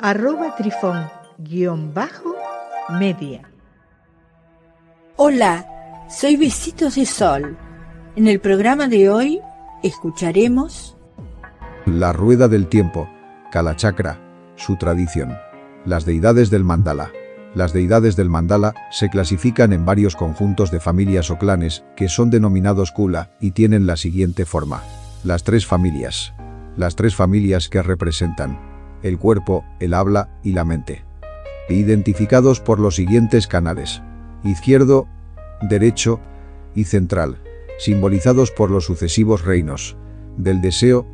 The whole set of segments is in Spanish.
arroba trifón-media. Hola, soy Besitos de Sol. En el programa de hoy escucharemos La Rueda del Tiempo, Kalachakra, su tradición, las deidades del mandala. Las deidades del mandala se clasifican en varios conjuntos de familias o clanes que son denominados kula y tienen la siguiente forma. Las tres familias. Las tres familias que representan el cuerpo, el habla y la mente. Identificados por los siguientes canales. Izquierdo, derecho y central, simbolizados por los sucesivos reinos, del deseo,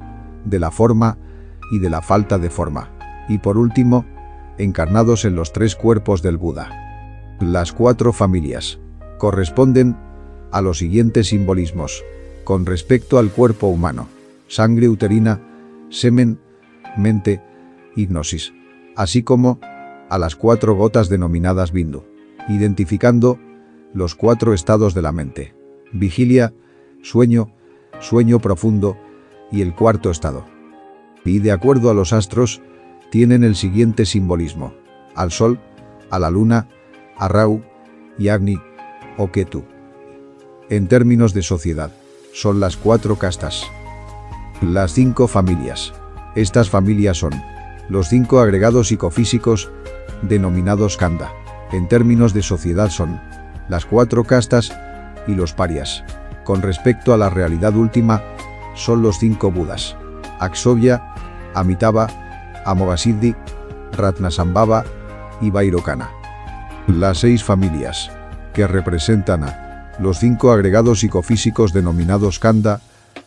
de la forma y de la falta de forma. Y por último, encarnados en los tres cuerpos del Buda. Las cuatro familias corresponden a los siguientes simbolismos. Con respecto al cuerpo humano, sangre uterina, semen, mente, hipnosis, así como a las cuatro gotas denominadas bindu, identificando los cuatro estados de la mente, vigilia, sueño, sueño profundo y el cuarto estado. Y de acuerdo a los astros, tienen el siguiente simbolismo, al sol, a la luna, a Rau y Agni o Ketu. En términos de sociedad, son las cuatro castas. Las cinco familias. Estas familias son los cinco agregados psicofísicos, denominados kanda, en términos de sociedad son las cuatro castas y los parias. Con respecto a la realidad última, son los cinco budas, Aksobya, Amitabha, Amoghasiddhi, Ratnasambhava y Vairocana. Las seis familias, que representan a los cinco agregados psicofísicos denominados kanda,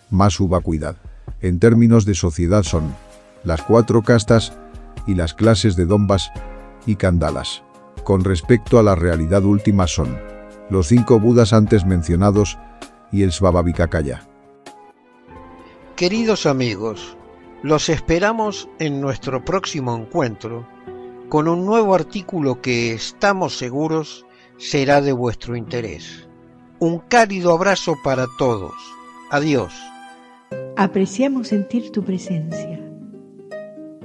más uvacuidad. En términos de sociedad son las cuatro castas y las clases de dombas y candalas. Con respecto a la realidad última son los cinco budas antes mencionados y el Svabhavikakaya. Queridos amigos, los esperamos en nuestro próximo encuentro con un nuevo artículo que estamos seguros será de vuestro interés. Un cálido abrazo para todos. Adiós. Apreciamos sentir tu presencia